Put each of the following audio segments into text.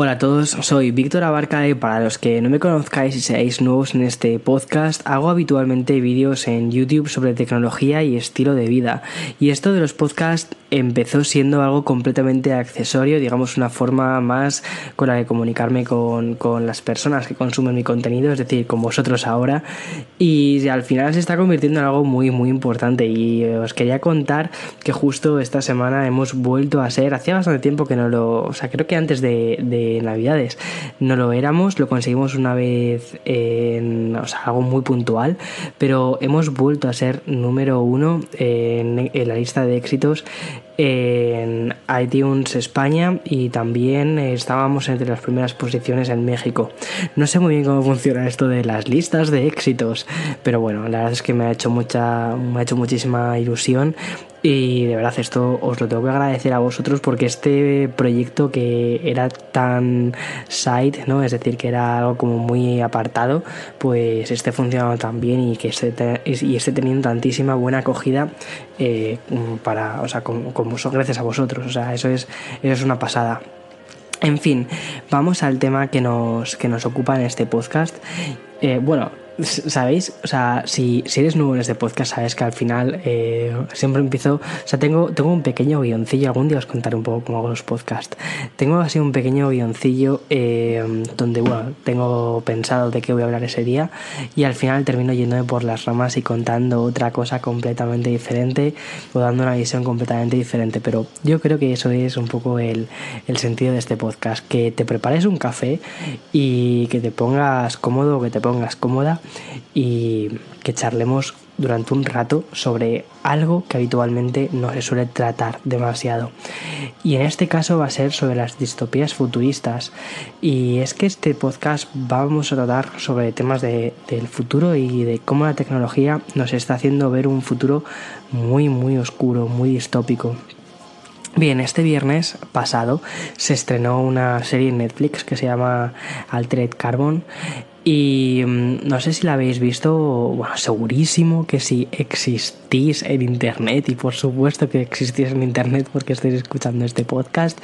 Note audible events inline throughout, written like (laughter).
Hola a todos, soy Víctor Abarca y para los que no me conozcáis y seáis nuevos en este podcast, hago habitualmente vídeos en YouTube sobre tecnología y estilo de vida. Y esto de los podcasts empezó siendo algo completamente accesorio, digamos una forma más con la de comunicarme con, con las personas que consumen mi contenido, es decir, con vosotros ahora. Y al final se está convirtiendo en algo muy, muy importante. Y os quería contar que justo esta semana hemos vuelto a ser, hacía bastante tiempo que no lo, o sea, creo que antes de Navidades. No lo éramos, lo conseguimos una vez en o sea, algo muy puntual, pero hemos vuelto a ser número uno en, en la lista de éxitos en iTunes España y también estábamos entre las primeras posiciones en México. No sé muy bien cómo funciona esto de las listas de éxitos, pero bueno, la verdad es que me ha hecho mucha me ha hecho muchísima ilusión y de verdad esto os lo tengo que agradecer a vosotros porque este proyecto que era tan side, ¿no? Es decir, que era algo como muy apartado, pues esté funcionando tan bien y que esté, y esté teniendo tantísima buena acogida eh, para, o sea, como, gracias a vosotros. O sea, eso es, eso es una pasada. En fin, vamos al tema que nos, que nos ocupa en este podcast. Eh, bueno, ¿Sabéis? O sea, si, si, eres nuevo en este podcast, sabes que al final eh, siempre empiezo. O sea, tengo, tengo un pequeño guioncillo. Algún día os contaré un poco cómo hago los podcasts. Tengo así un pequeño guioncillo eh, donde, bueno, tengo pensado de qué voy a hablar ese día. Y al final termino yéndome por las ramas y contando otra cosa completamente diferente o dando una visión completamente diferente. Pero yo creo que eso es un poco el, el sentido de este podcast. Que te prepares un café y que te pongas cómodo o que te pongas cómoda y que charlemos durante un rato sobre algo que habitualmente no se suele tratar demasiado. Y en este caso va a ser sobre las distopías futuristas. Y es que este podcast vamos a tratar sobre temas de, del futuro y de cómo la tecnología nos está haciendo ver un futuro muy, muy oscuro, muy distópico. Bien, este viernes pasado se estrenó una serie en Netflix que se llama Altered Carbon y mm, no sé si la habéis visto, bueno, segurísimo que si existís en Internet, y por supuesto que existís en Internet porque estáis escuchando este podcast,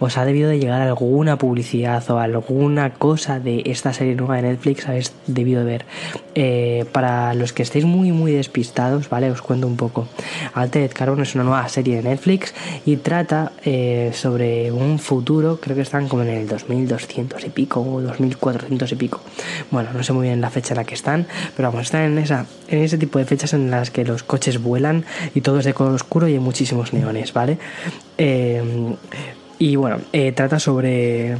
os ha debido de llegar alguna publicidad o alguna cosa de esta serie nueva de Netflix, habéis debido de ver. Eh, para los que estéis muy, muy despistados, ¿vale? Os cuento un poco. Altered Carbon es una nueva serie de Netflix y trata eh, sobre un futuro, creo que están como en el 2200 y pico, o 2400 y pico bueno, no sé muy bien la fecha en la que están, pero vamos, están en, esa, en ese tipo de fechas en las que los coches vuelan y todo es de color oscuro y hay muchísimos neones, ¿vale? Eh, y bueno, eh, trata sobre...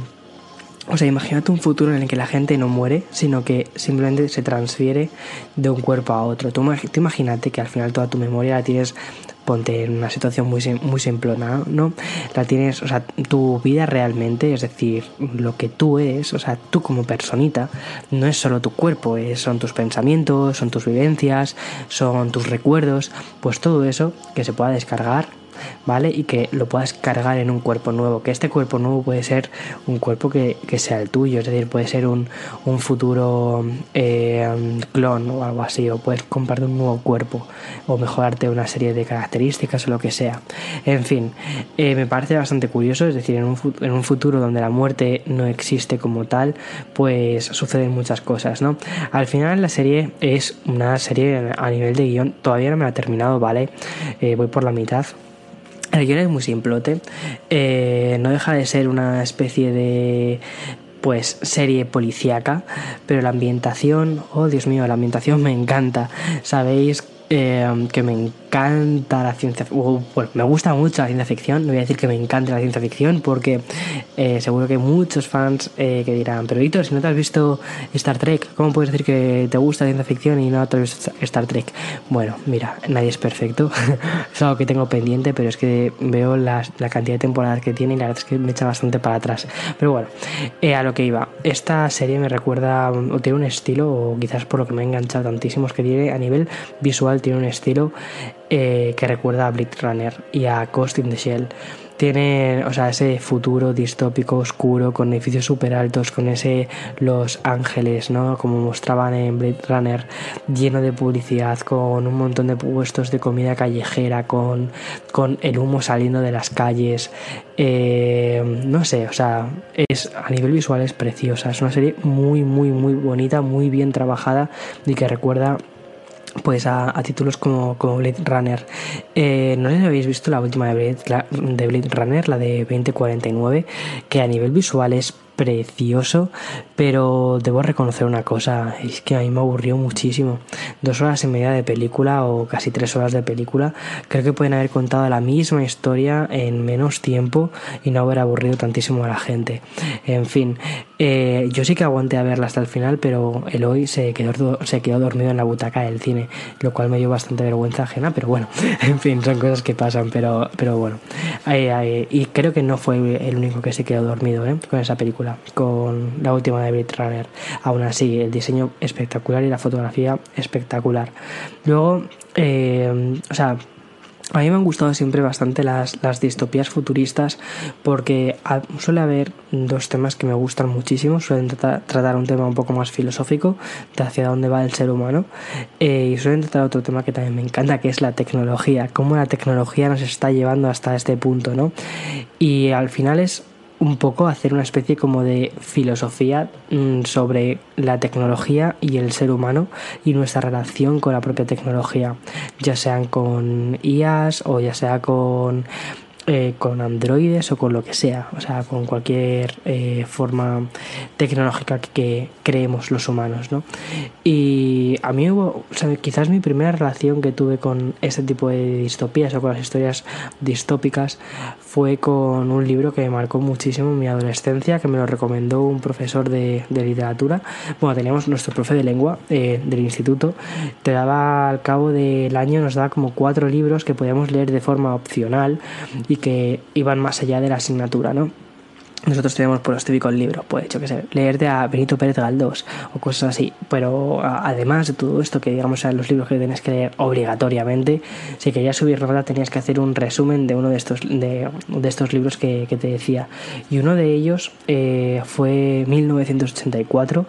O sea, imagínate un futuro en el que la gente no muere, sino que simplemente se transfiere de un cuerpo a otro. Tú, imagínate que al final toda tu memoria la tienes ponte en una situación muy, muy simplona, ¿no? La tienes, o sea, tu vida realmente, es decir, lo que tú eres, o sea, tú como personita, no es solo tu cuerpo, son tus pensamientos, son tus vivencias, son tus recuerdos, pues todo eso que se pueda descargar ¿vale? Y que lo puedas cargar en un cuerpo nuevo, que este cuerpo nuevo puede ser un cuerpo que, sea el tuyo, es decir, puede ser un, futuro eh, clon o algo así, o puedes comprarte un nuevo cuerpo o mejorarte una serie de características o lo que sea. En fin, eh, me parece bastante curioso, es decir, en un, en un futuro donde la muerte no existe como tal, pues suceden muchas cosas, ¿no? Al final la serie es una serie a nivel de guion, todavía no me ha terminado, ¿vale? Eh, voy por la mitad. El es muy simplote. Eh, no deja de ser una especie de pues serie policíaca, pero la ambientación, oh Dios mío, la ambientación me encanta. Sabéis eh, que me encanta la ciencia bueno, me gusta mucho la ciencia ficción. No voy a decir que me encanta la ciencia ficción porque eh, seguro que hay muchos fans eh, que dirán, pero Víctor, si no te has visto Star Trek, ¿cómo puedes decir que te gusta la ciencia ficción y no te has visto Star Trek? Bueno, mira, nadie es perfecto. (laughs) es algo que tengo pendiente, pero es que veo la cantidad de temporadas que tiene y la verdad es que me echa bastante para atrás. Pero bueno, a lo que iba. Esta serie me recuerda, o tiene un estilo, o quizás por lo que me ha enganchado tantísimo, es que tiene a nivel visual tiene un estilo eh, que recuerda a Blade Runner y a Ghost in the Shell. tiene, o sea, ese futuro distópico oscuro con edificios súper altos, con ese Los Ángeles, ¿no? Como mostraban en Blade Runner, lleno de publicidad, con un montón de puestos de comida callejera, con, con el humo saliendo de las calles. Eh, no sé, o sea, es a nivel visual es preciosa. Es una serie muy, muy, muy bonita, muy bien trabajada y que recuerda pues a, títulos como, Blade Runner. Eh, no sé si habéis visto la última de Blade, de Blade Runner, la de 2049, que a nivel visual es precioso, pero debo reconocer una cosa, es que a mí me aburrió muchísimo. Dos horas y media de película o casi tres horas de película, creo que pueden haber contado la misma historia en menos tiempo y no haber aburrido tantísimo a la gente. En fin, eh, yo sí que aguanté a verla hasta el final, pero el hoy se quedó, se quedó dormido en la butaca del cine, lo cual me dio bastante vergüenza ajena, pero bueno, (laughs) en fin, son cosas que pasan, pero, pero bueno. y creo que no fue el único que se quedó dormido ¿eh? con esa película con la última de Blade Runner. Aún así, el diseño espectacular y la fotografía espectacular. Luego, eh, o sea, a mí me han gustado siempre bastante las, las distopías futuristas porque suele haber dos temas que me gustan muchísimo. Suelen tratar, un tema un poco más filosófico de hacia dónde va el ser humano eh, y suelen tratar otro tema que también me encanta que es la tecnología, cómo la tecnología nos está llevando hasta este punto, ¿no? Y al final es un poco hacer una especie como de filosofía mm, sobre la tecnología y el ser humano y nuestra relación con la propia tecnología, ya sean con IAS o ya sea con eh, con androides o con lo que sea, o sea, con cualquier eh, forma tecnológica que creemos los humanos, ¿no? Y a mí hubo, o sea, quizás mi primera relación que tuve con este tipo de distopías o con las historias distópicas fue con un libro que me marcó muchísimo mi adolescencia, que me lo recomendó un profesor de, literatura. Bueno, teníamos nuestro profe de lengua eh, del instituto, te daba al cabo del año, nos daba como cuatro libros que podíamos leer de forma opcional y que iban más allá de la asignatura, ¿no? Nosotros tenemos por los típicos libros, pues yo que sé, leerte a Benito Pérez Galdós o cosas así. Pero además de todo esto, que digamos eran los libros que tienes que leer obligatoriamente, si querías subir nota tenías que hacer un resumen de uno de estos, de, estos libros que, te decía. Y uno de ellos eh, fue 1984,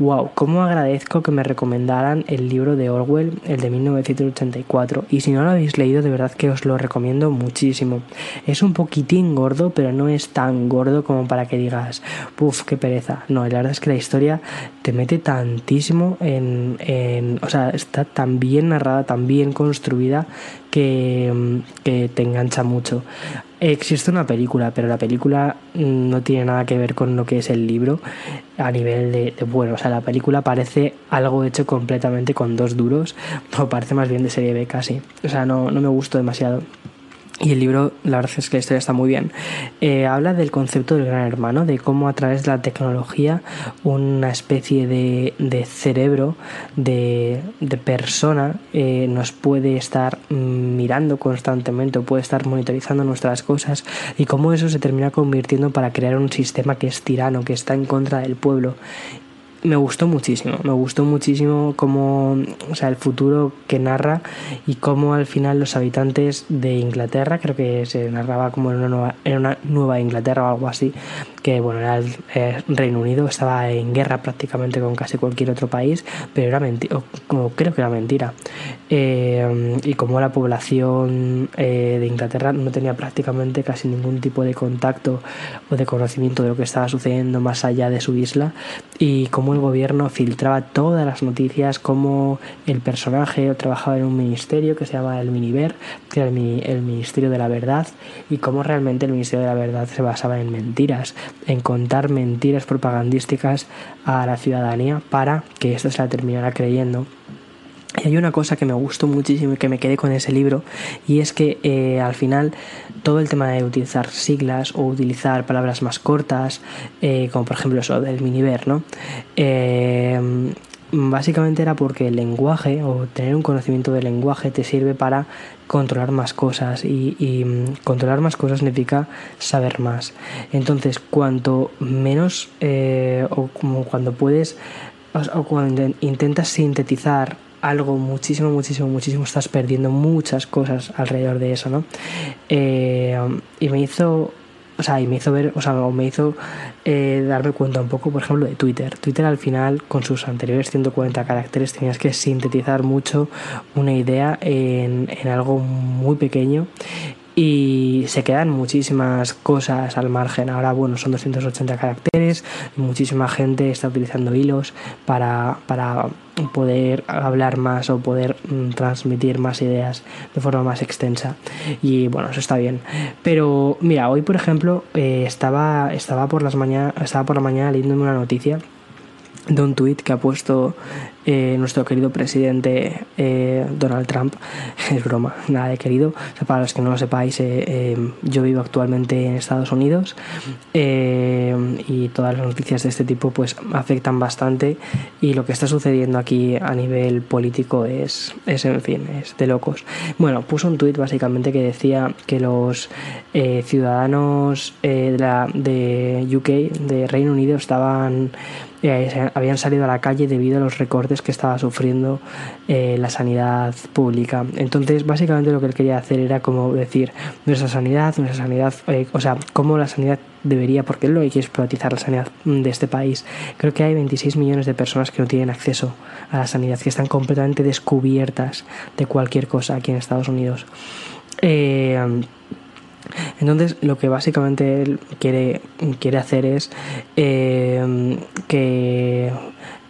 Wow, cómo agradezco que me recomendaran el libro de Orwell, el de 1984. Y si no lo habéis leído, de verdad que os lo recomiendo muchísimo. Es un poquitín gordo, pero no es tan gordo como para que digas, puff, qué pereza. No, la verdad es que la historia te mete tantísimo en, en o sea, está tan bien narrada, tan bien construida que, te engancha mucho. Existe una película, pero la película no tiene nada que ver con lo que es el libro a nivel de, bueno, o sea, la película parece algo hecho completamente con dos duros, (laughs) o parece más bien de serie B casi. O sea, no, no me gustó demasiado. Y el libro, la verdad es que la historia está muy bien. Eh, habla del concepto del gran hermano, de cómo a través de la tecnología una especie de, de cerebro, de, de persona, eh, nos puede estar mirando constantemente o puede estar monitorizando nuestras cosas y cómo eso se termina convirtiendo para crear un sistema que es tirano, que está en contra del pueblo me gustó muchísimo, me gustó muchísimo cómo, o sea, el futuro que narra y cómo al final los habitantes de Inglaterra, creo que se narraba como en una nueva, en una nueva Inglaterra o algo así, que bueno, era el eh, Reino Unido, estaba en guerra prácticamente con casi cualquier otro país, pero era mentira, como creo que era mentira. Eh, y como la población eh, de Inglaterra no tenía prácticamente casi ningún tipo de contacto o de conocimiento de lo que estaba sucediendo más allá de su isla, y cómo el gobierno filtraba todas las noticias, cómo el personaje trabajaba en un ministerio que se llama el Miniver, que era el, el Ministerio de la Verdad, y cómo realmente el Ministerio de la Verdad se basaba en mentiras en contar mentiras propagandísticas a la ciudadanía para que esto se la terminara creyendo. Y hay una cosa que me gustó muchísimo y que me quedé con ese libro, y es que eh, al final todo el tema de utilizar siglas o utilizar palabras más cortas, eh, como por ejemplo eso del miniver, ¿no? Eh, básicamente era porque el lenguaje o tener un conocimiento del lenguaje te sirve para controlar más cosas y, mm, controlar más cosas significa saber más entonces cuanto menos eh, o como cuando puedes o cuando intentas sintetizar algo muchísimo, muchísimo, muchísimo, estás perdiendo muchas cosas alrededor de eso, ¿no? Eh, y me hizo, o sea, y me hizo ver, o sea, me hizo eh, darme cuenta un poco, por ejemplo, de Twitter. Twitter al final, con sus anteriores 140 caracteres, tenías que sintetizar mucho una idea en, en algo muy pequeño y se quedan muchísimas cosas al margen. Ahora, bueno, son 280 caracteres, muchísima gente está utilizando hilos para, para poder hablar más o poder mm, transmitir más ideas de forma más extensa. Y bueno eso está bien. Pero mira hoy por ejemplo eh, estaba estaba por las mañana estaba por la mañana leyéndome una noticia de un tuit que ha puesto eh, nuestro querido presidente eh, Donald Trump. (laughs) Es broma, nada de querido. para los que no lo sepáis, eh, yo vivo actualmente en Estados Unidos y todas las noticias de este tipo pues afectan bastante y lo que está sucediendo aquí a nivel político es, es en fin, es de locos. Bueno, puso un tuit básicamente que decía que los ciudadanos de, la, de UK, de Reino Unido, estaban habían salido a la calle debido a los recortes que estaba sufriendo eh, la sanidad pública. Entonces, básicamente lo que él quería hacer era como decir, nuestra sanidad, nuestra sanidad, eh, o sea, cómo la sanidad debería, porque él lo que quiere es privatizar la sanidad de este país. Creo que hay 26 millones de personas que no tienen acceso a la sanidad, que están completamente descubiertas de cualquier cosa aquí en Estados Unidos. Eh, entonces, lo que básicamente él quiere, quiere hacer es eh, que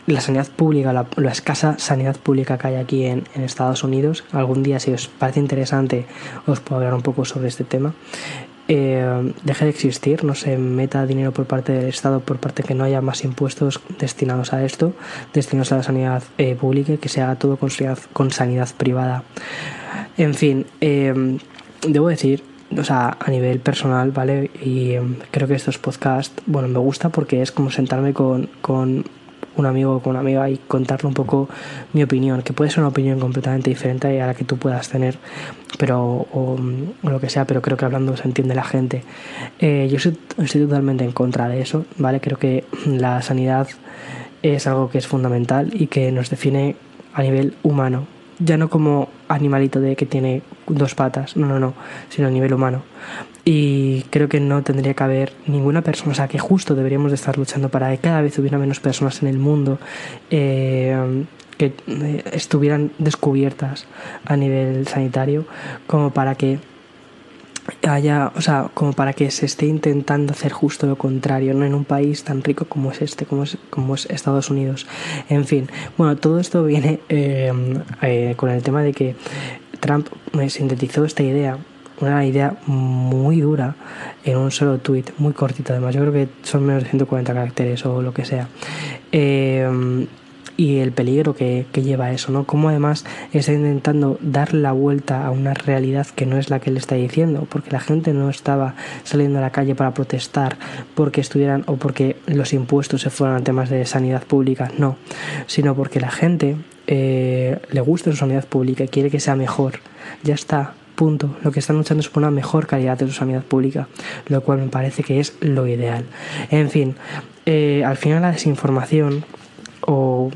la sanidad pública, la, escasa sanidad pública que hay aquí en, Estados Unidos, algún día si os parece interesante os puedo hablar un poco sobre este tema, eh, deje de existir, no se meta dinero por parte del Estado, por parte que no haya más impuestos destinados a esto, destinados a la sanidad eh, pública que se haga todo con sanidad, con sanidad privada. En fin, debo decir o sea, a nivel personal, ¿vale? Y em, creo que estos podcasts, bueno, me gusta porque es como sentarme con, con un amigo o con una amiga y contarle un poco mi opinión, que puede ser una opinión completamente diferente a la que tú puedas tener, pero o, lo que sea, pero creo que hablando se entiende la gente. Eh, yo estoy, estoy totalmente en contra de eso, ¿vale? Creo que la sanidad es algo que es fundamental y que nos define a nivel humano, ya no como animalito de que tiene dos patas, no, no, no, sino a nivel humano. Y creo que no tendría que haber ninguna persona, o sea, que justo deberíamos de estar luchando para que cada vez hubiera menos personas en el mundo eh, que eh, estuvieran descubiertas a nivel sanitario, como para que haya, o sea, como para que se esté intentando hacer justo lo contrario, ¿no? En un país tan rico como es este, como es, como es Estados Unidos. En fin, bueno, todo esto viene eh, eh, con el tema de que Trump sintetizó esta idea, una idea muy dura en un solo tweet, muy cortito además, yo creo que son menos de 140 caracteres o lo que sea. Eh, y el peligro que, lleva eso, ¿no? Como además está intentando dar la vuelta a una realidad que no es la que él está diciendo, porque la gente no estaba saliendo a la calle para protestar porque estuvieran o porque los impuestos se fueran a temas de sanidad pública, no, sino porque la gente eh, le gusta su sanidad pública y quiere que sea mejor. Ya está, punto. Lo que están luchando es por una mejor calidad de su sanidad pública, lo cual me parece que es lo ideal. En fin, eh, al final la desinformación o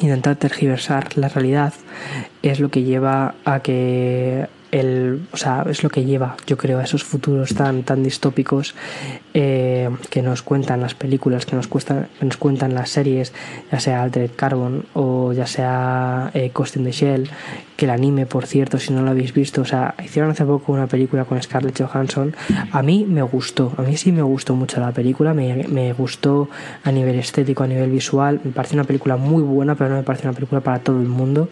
intentar tergiversar la realidad es lo que lleva a que el, o sea, es lo que lleva, yo creo, a esos futuros tan, tan distópicos eh, que nos cuentan las películas, que nos, cuestan, que nos cuentan las series, ya sea Altered Carbon o ya sea eh, Cost in the Shell, que el anime, por cierto, si no lo habéis visto, o sea, hicieron hace poco una película con Scarlett Johansson, a mí me gustó, a mí sí me gustó mucho la película, me, me gustó a nivel estético, a nivel visual, me parece una película muy buena, pero no me parece una película para todo el mundo,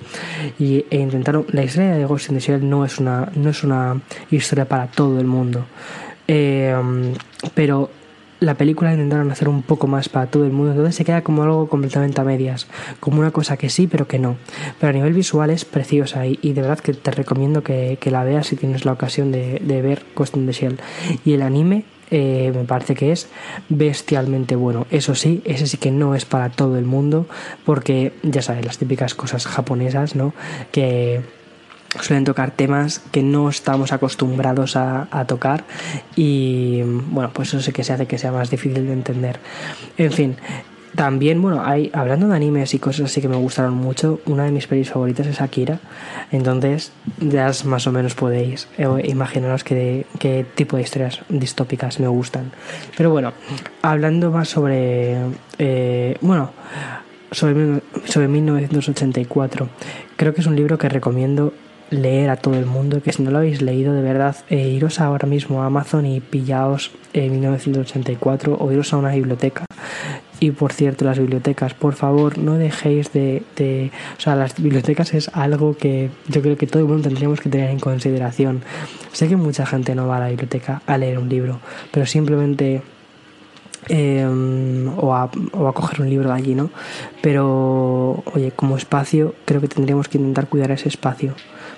y e intentaron, la historia de Ghost in the Shell no es una no es una historia para todo el mundo. Eh, pero la película intentaron hacer un poco más para todo el mundo, entonces se queda como algo completamente a medias, como una cosa que sí, pero que no. Pero a nivel visual es preciosa y, de verdad que te recomiendo que, la veas si tienes la ocasión de, ver Ghost in the Shell. Y el anime eh, me parece que es bestialmente bueno. Eso sí, ese sí que no es para todo el mundo, porque ya sabes, las típicas cosas japonesas, ¿no? Que suelen tocar temas que no estamos acostumbrados a, tocar y bueno, pues eso sí que se hace que sea más difícil de entender. En fin, también, bueno, hay, hablando de animes y cosas así que me gustaron mucho, una de mis pelis favoritas es Akira. Entonces, ya más o menos podéis eh, imaginaros qué, qué tipo de historias distópicas me gustan. Pero bueno, hablando más sobre. Eh, bueno, sobre, sobre 1984. Creo que es un libro que recomiendo leer a todo el mundo, que si no lo habéis leído de verdad, eh, iros ahora mismo a Amazon y pillaos en 1984 o iros a una biblioteca. Y por cierto, las bibliotecas, por favor, no dejéis de, de, O sea, las bibliotecas es algo que yo creo que todo el mundo tendríamos que tener en consideración. Sé que mucha gente no va a la biblioteca a leer un libro, pero simplemente eh, o, a, o, a, coger un libro de allí, ¿no? Pero, oye, como espacio, creo que tendríamos que intentar cuidar ese espacio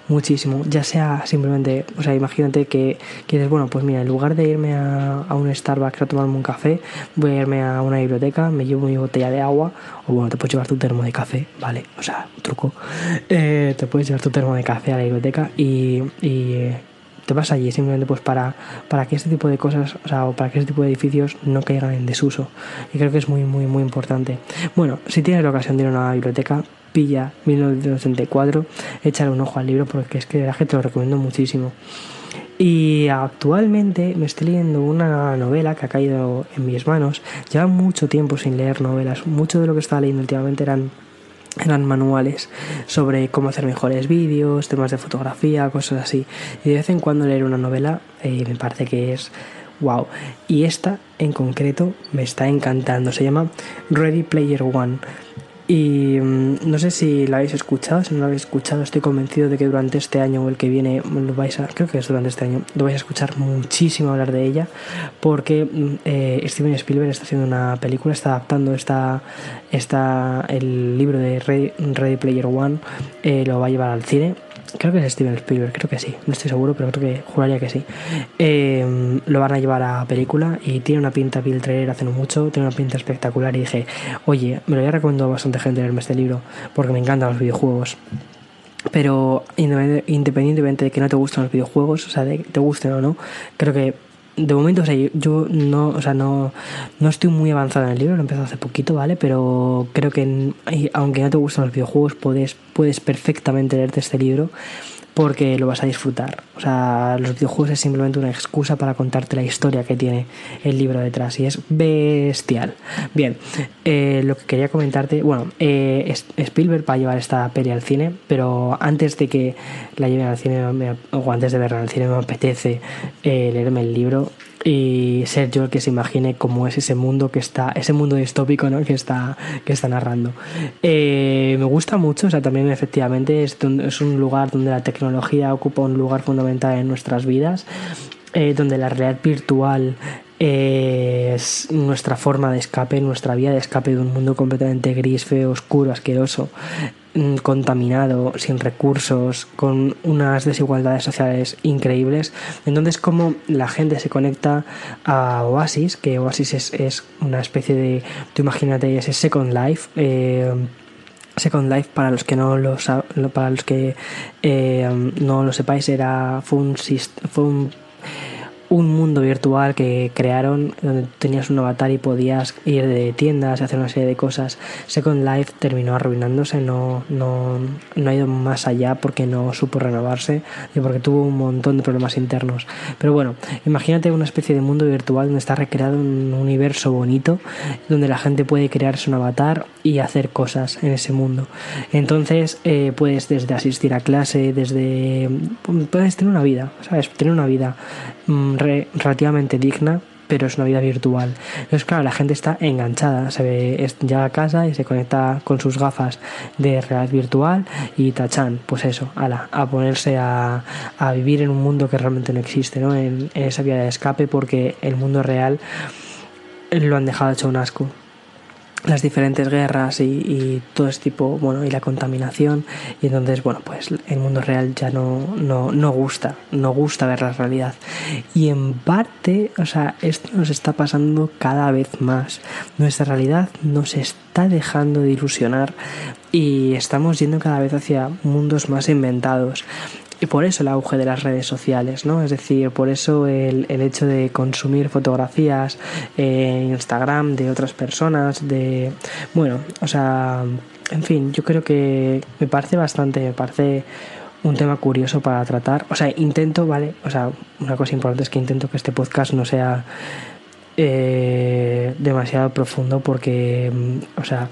muchísimo, ya sea simplemente, o sea, imagínate que, quieres bueno, pues mira, en lugar de irme a, a, un Starbucks a tomarme un café, voy a irme a una biblioteca, me llevo mi botella de agua, o bueno, te puedes llevar tu termo de café, ¿vale? O sea, truco. Eh, te puedes llevar tu termo de café a la biblioteca y, y te vas allí simplemente pues para, para que este tipo de cosas, o sea, o para que este tipo de edificios no caigan en desuso. Y creo que es muy, muy, muy importante. Bueno, si tienes la ocasión de ir a una biblioteca, pilla 1984, échale un ojo al libro porque es que de verdad que te lo recomiendo muchísimo. Y actualmente me estoy leyendo una novela que ha caído en mis manos. Lleva mucho tiempo sin leer novelas. Mucho de lo que estaba leyendo últimamente eran eran manuales sobre cómo hacer mejores vídeos, temas de fotografía, cosas así. Y de vez en cuando leer una novela eh, me parece que es wow. Y esta en concreto me está encantando. Se llama Ready Player One. Y mm, no sé si la habéis escuchado, si no la habéis escuchado, estoy convencido de que durante este año o el que viene lo vais a, creo que es durante este año, lo vais a escuchar muchísimo hablar de ella, porque mm, eh, Steven Spielberg está haciendo una película, está adaptando esta, esta el libro de Ready, Player One, eh, lo va a llevar al cine creo que es Steven Spielberg, creo que sí, no estoy seguro, pero creo que juraría que sí. Eh, lo van a llevar a película y tiene una pinta Bill Trailer hace no mucho, tiene una pinta espectacular y dije, oye, me lo había recomendado a bastante gente leerme este libro porque me encantan los videojuegos. Pero independientemente de que no te gusten los videojuegos, o sea, de que te gusten o no, creo que de momento, o sea, yo no, o sea, no, no estoy muy avanzado en el libro, lo he empezado hace poquito, ¿vale? Pero creo que aunque no te gustan los videojuegos, puedes, puedes perfectamente leerte este libro porque lo vas a disfrutar. O sea, los videojuegos es simplemente una excusa para contarte la historia que tiene el libro detrás y es bestial. Bien, eh, lo que quería comentarte, bueno, eh, Spielberg va a llevar esta peli al cine, pero antes de que la lleven al cine, o antes de verla al cine, me apetece eh, leerme el libro y ser yo el que se imagine cómo es ese mundo que está, ese mundo distópico ¿no? que, está, que está narrando. Eh, me gusta mucho, o sea, también efectivamente es, es, un lugar donde la tecnología ocupa un lugar fundamental en nuestras vidas, eh, donde la realidad virtual es nuestra forma de escape, nuestra vía de escape de un mundo completamente gris, feo, oscuro, asqueroso, contaminado, sin recursos, con unas desigualdades sociales increíbles. Entonces, como la gente se conecta a Oasis, que Oasis es, una especie de, tú imagínate, ese Second Life. Eh, Second Life, para los que no lo para los que eh, no lo sepáis, era fue un un mundo virtual que crearon donde tenías un avatar y podías ir de tiendas y hacer una serie de cosas. Second Life terminó arruinándose, no, no, no ha ido más allá porque no supo renovarse y porque tuvo un montón de problemas internos. Pero bueno, imagínate una especie de mundo virtual donde está recreado un universo bonito, donde la gente puede crearse un avatar y hacer cosas en ese mundo. Entonces eh, puedes desde asistir a clase, desde... puedes tener una vida, ¿sabes? Tener una vida relativamente digna, pero es una vida virtual. Entonces, claro, la gente está enganchada, se ve, ya a casa y se conecta con sus gafas de realidad virtual y tachan, pues eso, ala, a ponerse a, a vivir en un mundo que realmente no existe, ¿no? En, en esa vía de escape porque el mundo real lo han dejado hecho un asco las diferentes guerras y, todo ese tipo, bueno, y la contaminación. Y entonces, bueno, pues el mundo real ya no, no, no gusta, no gusta ver la realidad. Y en parte, o sea, esto nos está pasando cada vez más. Nuestra realidad nos está dejando de ilusionar y estamos yendo cada vez hacia mundos más inventados. Y por eso el auge de las redes sociales, ¿no? Es decir, por eso el, el hecho de consumir fotografías en Instagram de otras personas, de... Bueno, o sea, en fin, yo creo que me parece bastante, me parece un tema curioso para tratar. O sea, intento, ¿vale? O sea, una cosa importante es que intento que este podcast no sea eh, demasiado profundo porque, mm, o sea,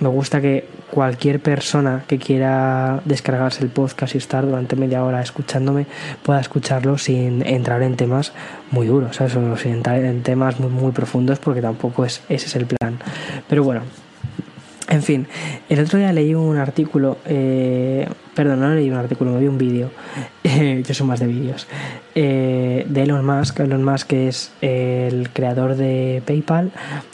me gusta que cualquier persona que quiera descargarse el podcast y estar durante media hora escuchándome pueda escucharlo sin entrar en temas muy duros, ¿sabes? O sin entrar en temas muy, muy profundos porque tampoco es, ese es el plan. Pero bueno, en fin, el otro día leí un artículo, eh, perdón, no leí un artículo, me vi un vídeo, (laughs) eh, yo soy más de vídeos, eh, de Elon Musk. Elon Musk es el creador de PayPal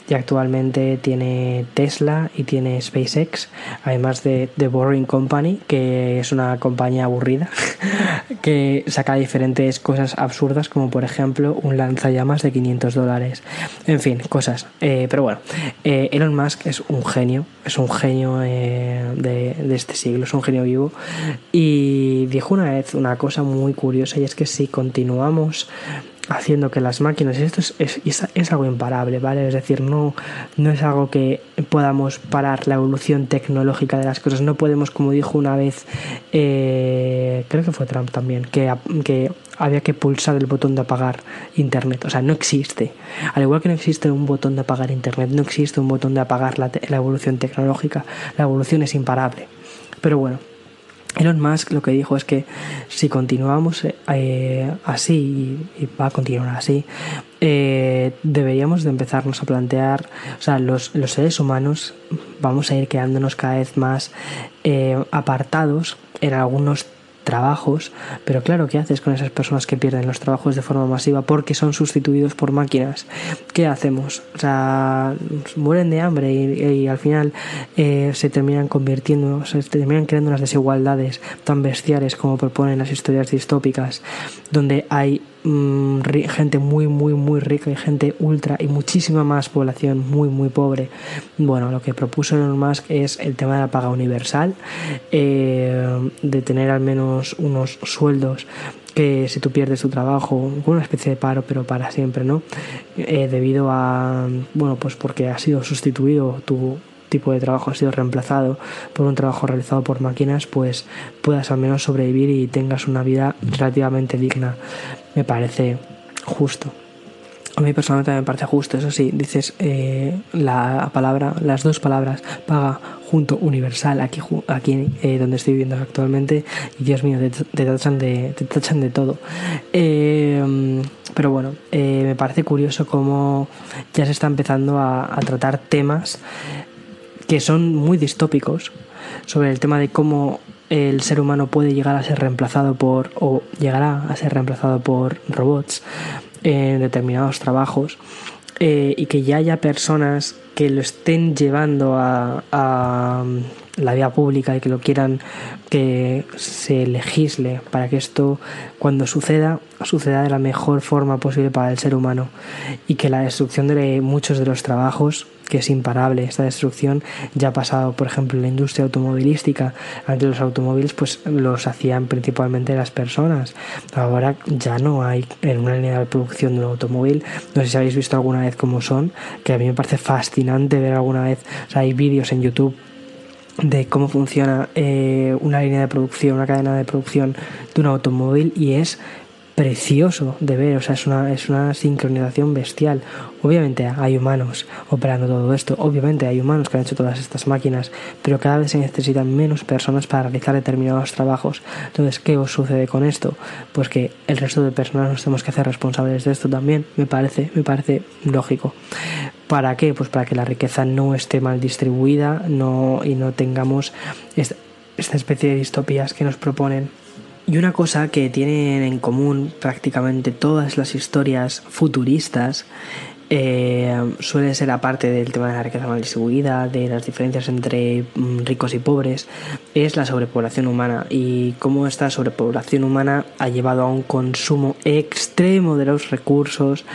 y actualmente tiene Tesla y tiene SpaceX, además de The Boring Company, que es una compañía aburrida, (laughs) que saca diferentes cosas absurdas, como por ejemplo un lanzallamas de 500 dólares. En fin, cosas. pero bueno, Elon Musk es un genio, es un genio de, de este siglo, es un genio vivo. Y dijo una vez una cosa muy curiosa y es que si continuamos haciendo que las máquinas, esto es, es, algo imparable, ¿vale? Es decir, no, no es algo que podamos parar la evolución tecnológica de las cosas, no podemos, como dijo una vez, eh, creo que fue Trump también, que, que había que pulsar el botón de apagar Internet, o sea, no existe. Al igual que no existe un botón de apagar Internet, no existe un botón de apagar la, la evolución tecnológica, la evolución es imparable. Pero bueno, Elon Musk lo que dijo es que si continuamos eh, así y, va a continuar así, eh, deberíamos de empezarnos a plantear, o sea, los, los, seres humanos vamos a ir quedándonos cada vez más eh, apartados en algunos trabajos, pero claro, ¿qué haces con esas personas que pierden los trabajos de forma masiva porque son sustituidos por máquinas? ¿Qué hacemos? O sea, mueren de hambre y, al final eh, se terminan convirtiendo, se terminan creando unas desigualdades tan bestiales como proponen las historias distópicas, donde hay Mm, gente muy, muy, muy rica y gente ultra y muchísima más población muy, muy pobre. Bueno, lo que propuso Elon Musk es el tema de la paga universal, eh, de tener al menos unos sueldos que si tú pierdes tu trabajo, una especie de paro, pero para siempre, ¿no? Eh, debido a, bueno, pues porque ha sido sustituido tu tipo de trabajo ha sido reemplazado por un trabajo realizado por máquinas, pues puedas al menos sobrevivir y tengas una vida relativamente digna me parece justo. A mí personalmente me parece justo, eso sí, dices eh, la palabra, las dos palabras, paga junto universal, aquí, aquí eh, donde estoy viviendo actualmente, y Dios mío, te, tachan, de, te tachan de todo. Eh, pero bueno, me parece curioso cómo ya se está empezando a, a tratar temas que son muy distópicos sobre el tema de cómo el ser humano puede llegar a ser reemplazado por o llegará a ser reemplazado por robots en determinados trabajos eh, y que ya haya personas que lo estén llevando a, a, la vía pública y que lo quieran que se legisle para que esto cuando suceda suceda de la mejor forma posible para el ser humano. Y que la destrucción de muchos de los trabajos que es imparable esta destrucción ya ha pasado por ejemplo en la industria automovilística. Antes los automóviles pues los hacían principalmente las personas. Ahora ya no hay en una línea de producción de un automóvil no sé si habéis visto alguna vez cómo son que a mí me parece fascinante ver alguna vez hay vídeos en YouTube de cómo funciona eh, una línea de producción, una cadena de producción de un automóvil y es precioso de ver, o sea, es una, es una sincronización bestial. Obviamente hay humanos operando todo esto, obviamente hay humanos que han hecho todas estas máquinas, pero cada vez se necesitan menos personas para realizar determinados trabajos. Entonces, ¿qué os sucede con esto? Pues que el resto de personas nos tenemos que hacer responsables de esto también, me parece, me parece lógico. ¿Para qué? Pues para que la riqueza no esté mal distribuida no, y no tengamos esta, especie de distopías que nos proponen. Y una cosa que tienen en común prácticamente todas las historias futuristas eh, suele ser aparte del tema de la riqueza mal distribuida, de las diferencias entre mm, ricos y pobres, es la sobrepoblación humana y cómo esta sobrepoblación humana ha llevado a un consumo extremo de los recursos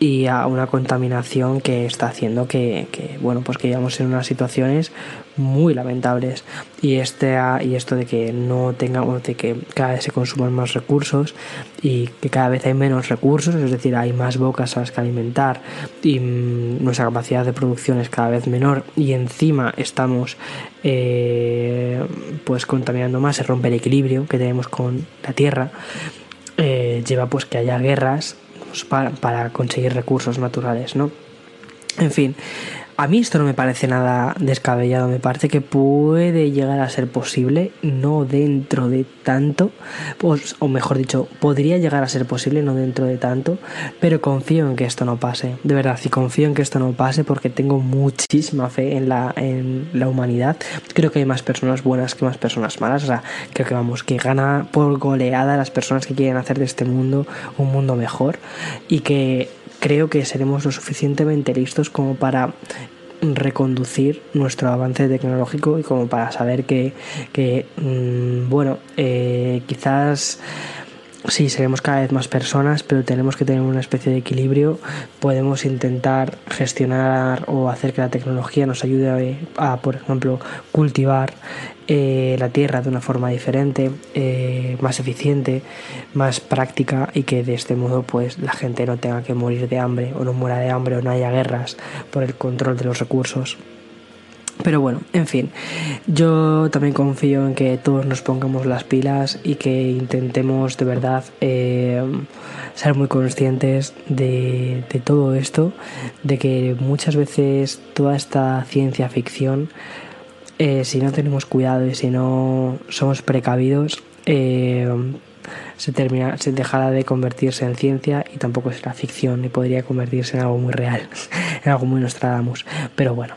y a una contaminación que está haciendo que, que bueno pues que llevamos en unas situaciones muy lamentables. Y este y esto de que no tengamos de que cada vez se consuman más recursos y que cada vez hay menos recursos es decir hay más bocas a las que alimentar y mm, nuestra capacidad de producción es cada vez menor y encima estamos eh, pues contaminando más se rompe el equilibrio que tenemos con la tierra eh, lleva pues que haya guerras para, para conseguir recursos naturales no en fin a mí esto no me parece nada descabellado, me parece que puede llegar a ser posible, no dentro de tanto, pues, o mejor dicho, podría llegar a ser posible, no dentro de tanto, pero confío en que esto no pase, de verdad, y confío en que esto no pase porque tengo muchísima fe en la, en la humanidad, creo que hay más personas buenas que más personas malas, o sea, creo que vamos, que gana por goleada las personas que quieren hacer de este mundo un mundo mejor y que creo que seremos lo suficientemente listos como para reconducir nuestro avance tecnológico y como para saber que, que mmm, bueno, eh, quizás sí, seremos cada vez más personas, pero tenemos que tener una especie de equilibrio. Podemos intentar gestionar o hacer que la tecnología nos ayude a, por ejemplo, cultivar eh, la tierra de una forma diferente, eh, más eficiente, más práctica y que de este modo pues la gente no tenga que morir de hambre o no muera de hambre o no haya guerras por el control de los recursos. Pero bueno, en fin, yo también confío en que todos nos pongamos las pilas y que intentemos de verdad eh, ser muy conscientes de, todo esto, de que muchas veces toda esta ciencia ficción eh, si no tenemos cuidado y si no somos precavidos, eh, se, termina, se dejará de convertirse en ciencia y tampoco será ficción y podría convertirse en algo muy real, (laughs) en algo muy Nostradamus. Pero bueno,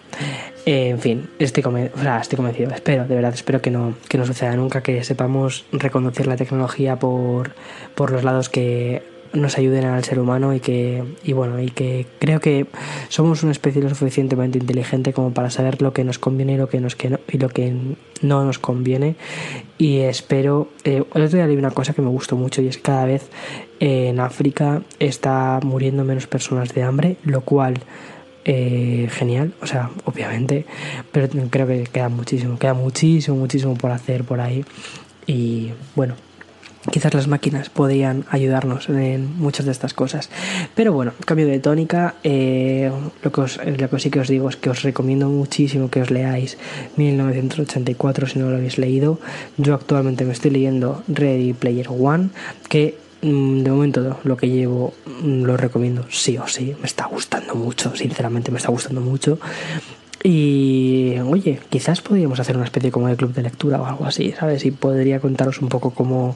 eh, en fin, estoy, conven estoy convencido, espero, de verdad, espero que no, que no suceda nunca, que sepamos reconocer la tecnología por, por los lados que nos ayuden al ser humano y que y bueno y que creo que somos una especie lo suficientemente inteligente como para saber lo que nos conviene y lo que nos que no, y lo que no nos conviene. Y espero eh, el otro día una cosa que me gustó mucho y es que cada vez eh, en África está muriendo menos personas de hambre lo cual eh, genial, o sea, obviamente, pero creo que queda muchísimo, queda muchísimo, muchísimo por hacer por ahí. Y bueno, quizás las máquinas podrían ayudarnos en muchas de estas cosas. Pero bueno, cambio de tónica, eh, lo, que os, lo que sí que os digo es que os recomiendo muchísimo que os leáis 1984 si no lo habéis leído. Yo actualmente me estoy leyendo Ready Player One, que de momento lo que llevo mm, lo recomiendo sí o sí, me está gustando mucho, sinceramente me está gustando mucho. Y oye, quizás podríamos hacer una especie como de club de lectura o algo así, ¿sabes? Y podría contaros un poco cómo,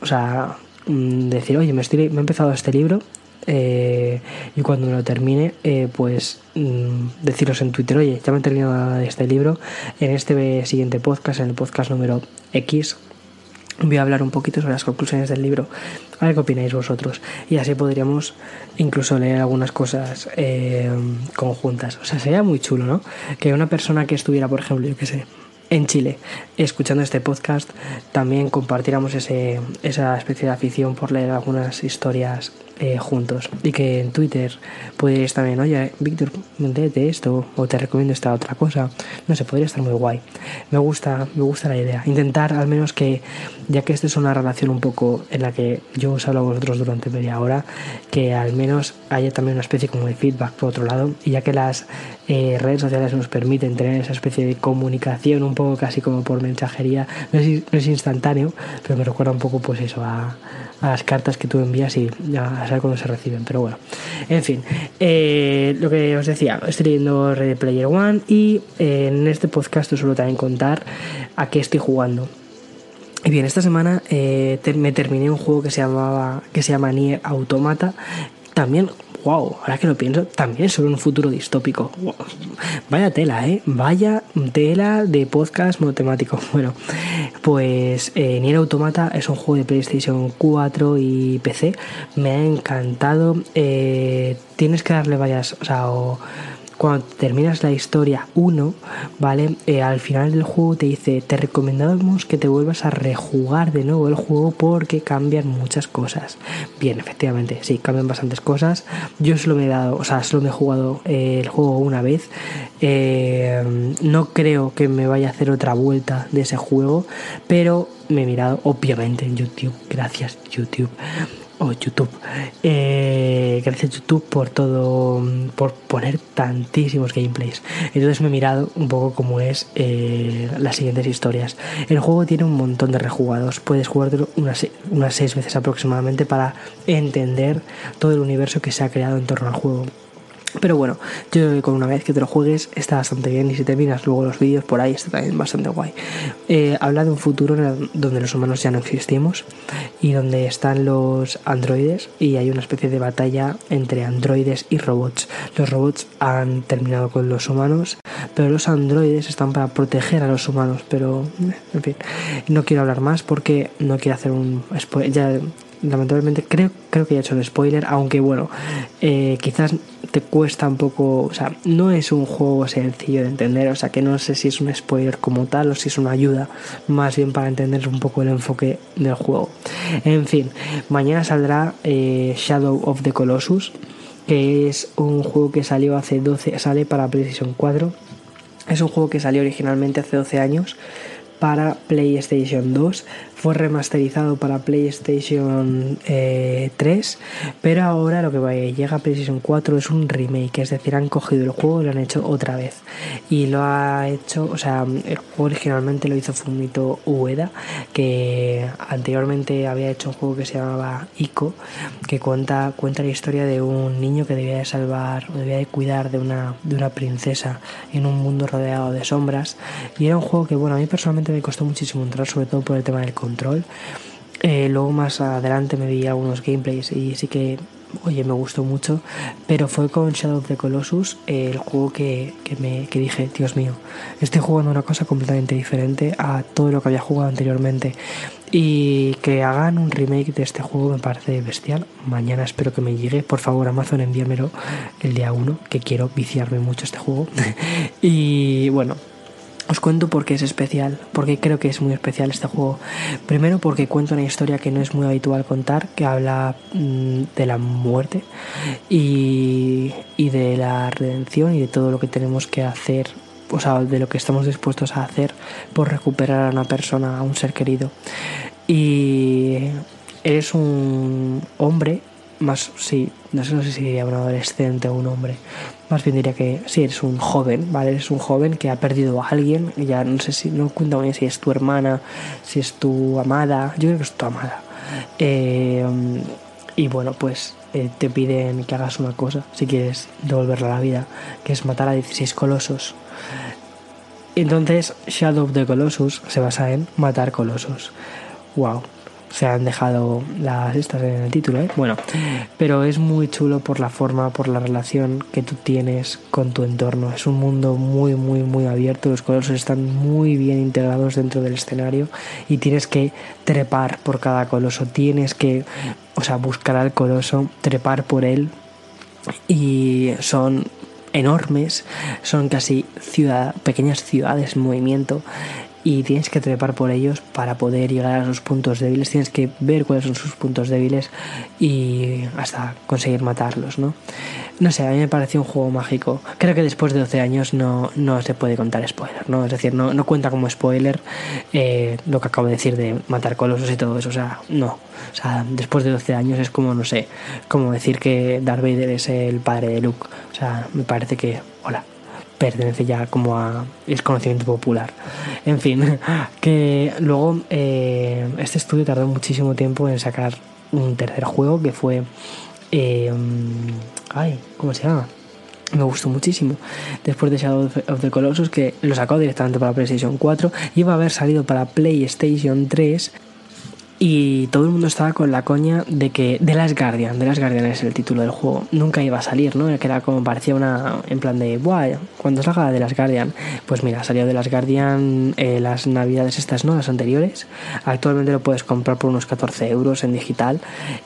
o sea, mm, decir, oye, me, estoy, me he empezado este libro eh, y cuando lo termine, eh, pues deciros en Twitter, oye, ya me he terminado este libro. En este siguiente podcast, en el podcast número X, voy a hablar un poquito sobre las conclusiones del libro. A ver qué opináis vosotros. Y así podríamos incluso leer algunas cosas eh, conjuntas. O sea, sería muy chulo, ¿no? Que una persona que estuviera, por ejemplo, yo qué sé, en Chile, escuchando este podcast, también compartiéramos ese, esa especie de afición por leer algunas historias eh, juntos. Y que en Twitter podéis también, oye, Víctor, de esto, o te recomiendo esta otra cosa. No sé, podría estar muy guay. Me gusta, me gusta la idea. Intentar al menos que, ya que esta es una relación un poco en la que yo os hablo a vosotros durante media hora, que al menos haya también una especie como de feedback por otro lado. Y ya que las eh, redes sociales nos permiten tener esa especie de comunicación un poco casi como por mensajería, no es, no es instantáneo, pero me recuerda un poco pues eso a, a las cartas que tú envías y a saber cuándo se reciben. Pero bueno, en fin, eh, lo que os decía, estoy leyendo Ready Player One y eh, en este podcast os suelo también contar a qué estoy jugando. Y bien, esta semana eh, me terminé un juego que se llamaba que se llama Nier Automata. También wow, ahora que lo pienso, también sobre un futuro distópico. Vaya tela, ¿eh? Vaya tela de podcast monotemático. (laughs) Bueno, pues eh, Nier Automata es un juego de PlayStation 4 y PC. Me ha encantado. Eh, tienes que darle varias, o sea, o cuando terminas la historia 1, ¿vale? Eh, al final del juego te dice, te recomendamos que te vuelvas a rejugar de nuevo el juego porque cambian muchas cosas. Bien, efectivamente, sí, cambian bastantes cosas. Yo solo me he dado, o sea, solo me he jugado eh, el juego una vez. Eh, no creo que me vaya a hacer otra vuelta de ese juego, pero me he mirado, obviamente, en YouTube. Gracias, YouTube o YouTube. Eh, gracias YouTube por todo, por poner tantísimos gameplays. Entonces me he mirado un poco cómo es eh, las siguientes historias. El juego tiene un montón de rejugados. Puedes jugarlo unas, unas seis veces aproximadamente para entender todo el universo que se ha creado en torno al juego. Pero bueno, yo creo que con una vez que te lo juegues está bastante bien y si te miras luego los vídeos por ahí está también bastante guay. Eh, habla de un futuro donde los humanos ya no existimos y donde están los androides y hay una especie de batalla entre androides y robots. Los robots han terminado con los humanos, pero los androides están para proteger a los humanos. Pero, eh, en fin, no quiero hablar más porque no quiero hacer un spoiler lamentablemente creo, creo que ya he hecho el spoiler, aunque bueno, eh, quizás te cuesta un poco, o sea, no es un juego sencillo de entender, o sea, que no sé si es un spoiler como tal o si es una ayuda, más bien para entender un poco el enfoque del juego. En fin, mañana saldrá eh, Shadow of the Colossus, que es un juego que salió hace 12, sale para PlayStation 4. Es un juego que salió originalmente hace 12 años para PlayStation 2 fue remasterizado para PlayStation 3, eh, pero ahora lo que llega a PlayStation 4 es un remake, es decir, han cogido el juego y lo han hecho otra vez. Y lo ha hecho, o sea, el juego originalmente lo hizo Fumito Ueda, que anteriormente había hecho un juego que se llamaba Ico, que cuenta, cuenta la historia de un niño que debía de salvar o debía de cuidar de una, de una princesa en un mundo rodeado de sombras. Y era un juego que, bueno, a mí personalmente me costó muchísimo entrar, sobre todo por el tema del control. Eh, luego más adelante me vi algunos gameplays y sí que, oye, me gustó mucho. Pero fue con Shadow of the Colossus el juego que, me, que dije, Dios mío, estoy jugando una cosa completamente diferente a todo lo que había jugado anteriormente. Y que hagan un remake de este juego me parece bestial. Mañana espero que me llegue. Por favor, Amazon, envíamelo el día 1, que quiero viciarme mucho este juego. (laughs) y bueno, os cuento por qué es especial, porque creo que es muy especial este juego. Primero porque cuenta una historia que no es muy habitual contar, que habla mm, de la muerte y, y de la redención y de todo lo que tenemos que hacer o sea, de lo que estamos dispuestos a hacer por recuperar a una persona, a un ser querido. Y eres un hombre más, sí, no sé, si sería un adolescente o un hombre, más bien diría que sí, eres un joven, ¿vale? Eres un joven que ha perdido a alguien, ya no sé si, no cuento bien si es tu hermana, si es tu amada, yo creo que es tu amada. Eh, y bueno, pues eh, te piden que hagas una cosa, si quieres devolverla a la vida, que es matar a 16 colosos. Entonces, Shadow of the Colossus se basa en matar colosos. Wow, se han dejado las estas en el título, ¿eh? Bueno, pero es muy chulo por la forma, por la relación que tú tienes con tu entorno. Es un mundo muy, muy, muy abierto. Los colosos están muy bien integrados dentro del escenario y tienes que trepar por cada coloso. Tienes que, o sea, buscar al coloso, trepar por él y son enormes, son casi ciudad, pequeñas ciudades en movimiento y tienes que trepar por ellos para poder llegar a sus puntos débiles, tienes que ver cuáles son sus puntos débiles y hasta conseguir matarlos, ¿no? No sé, a mí me pareció un juego mágico. Creo que después de 12 años no, no se puede contar spoiler, ¿no? Es decir, no, no cuenta como spoiler eh, lo que acabo de decir de matar colosos y todo eso, o sea, no. O sea, después de 12 años es como, no sé, como decir que Darth Vader es el padre de Luke. O sea, me parece que, hola, pertenece ya como a es conocimiento popular. En fin, (laughs) que luego eh, este estudio tardó muchísimo tiempo en sacar un tercer juego que fue... Eh, ay, ¿cómo se llama? Me gustó muchísimo. Después de Shadow of the Colossus, que lo sacó directamente para PlayStation 4, iba a haber salido para PlayStation 3 y todo el mundo estaba con la coña de que The Last Guardian, The Last Guardian es el título del juego, nunca iba a salir, ¿no? Que era como parecía una, en plan de, Buah, cuando salga The Last Guardian, pues mira, salió The Last Guardian eh, las navidades estas, ¿no? Las anteriores, actualmente lo puedes comprar por unos 14 euros en digital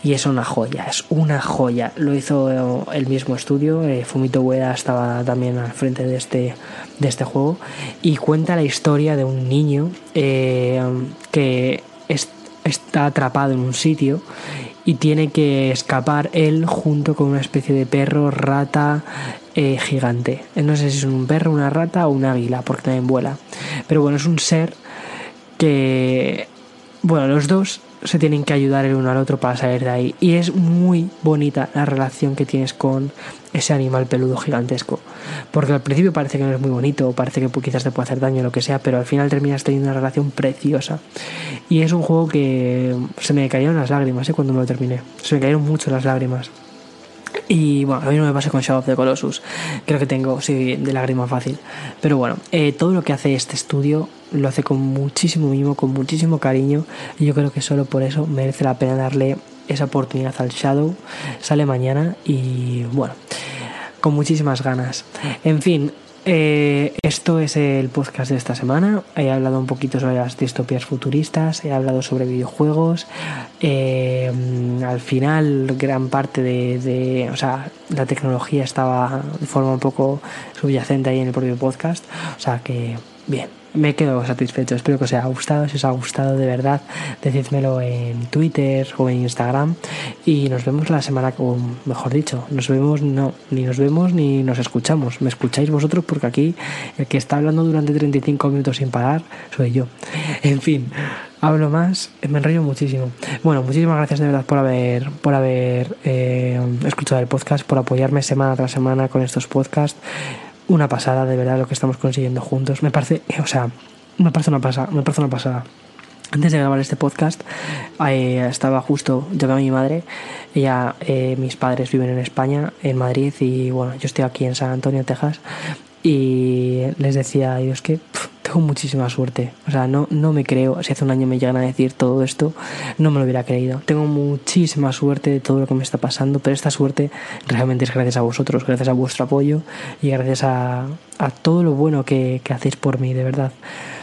y es una joya, es una joya, lo hizo el mismo estudio, eh, Fumito Ueda estaba también al frente de este, de este juego y cuenta la historia de un niño eh, que es está atrapado en un sitio y tiene que escapar él junto con una especie de perro rata eh, gigante. No sé si es un perro, una rata o un águila, porque también vuela. Pero bueno, es un ser que, bueno, los dos se tienen que ayudar el uno al otro para salir de ahí. Y es muy bonita la relación que tienes con ese animal peludo gigantesco. Porque al principio parece que no es muy bonito, o parece que quizás te puede hacer daño o lo que sea, pero al final terminas teniendo una relación preciosa. Y es un juego que se me cayeron las lágrimas ¿eh? cuando me lo terminé. Se me cayeron mucho las lágrimas. Y bueno, a mí no me pasa con Shadow of the Colossus. Creo que tengo, sí, de lágrima fácil. Pero bueno, eh, todo lo que hace este estudio lo hace con muchísimo mimo, con muchísimo cariño. Y yo creo que solo por eso merece la pena darle esa oportunidad al Shadow. Sale mañana y bueno, con muchísimas ganas. En fin, eh, esto es el podcast de esta semana. He hablado un poquito sobre las distopías futuristas, he hablado sobre videojuegos. Eh, al final, gran parte de, de, O sea, la tecnología estaba de forma un poco subyacente ahí en el propio podcast. O sea que, bien me quedo satisfecho. Espero que os haya gustado. Si os ha gustado de verdad, decídmelo en Twitter o en Instagram. Y nos vemos la semana, o mejor dicho, nos vemos, no, ni nos vemos ni nos escuchamos. Me escucháis vosotros porque aquí el que está hablando durante 35 minutos sin parar soy yo. En fin, hablo más, me enrollo muchísimo. Bueno, muchísimas gracias de verdad por haber, por haber eh, escuchado el podcast, por apoyarme semana tras semana con estos podcasts una pasada, de verdad, lo que estamos consiguiendo juntos. Me parece, o sea, me parece una pasada, me parece una pasada. Antes de grabar este podcast, eh, estaba justo, yo a mi madre, ella, eh, mis padres viven en España, en Madrid, y bueno, yo estoy aquí en San Antonio, Texas, y les decía, Dios, que tengo muchísima suerte. O sea, no, no me creo, si hace un año me llegan a decir todo esto, no me lo hubiera creído. Tengo muchísima suerte de todo lo que me está pasando, pero esta suerte realmente es gracias a vosotros, gracias a vuestro apoyo y gracias a, a todo lo bueno que, que hacéis por mí, de verdad.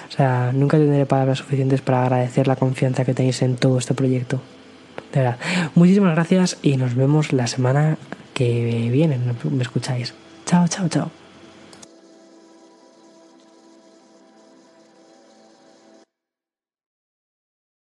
O sea, nunca tendré palabras suficientes para agradecer la confianza que tenéis en todo este proyecto. De verdad. Muchísimas gracias y nos vemos la semana que viene. Me escucháis. Chao, chao, chao.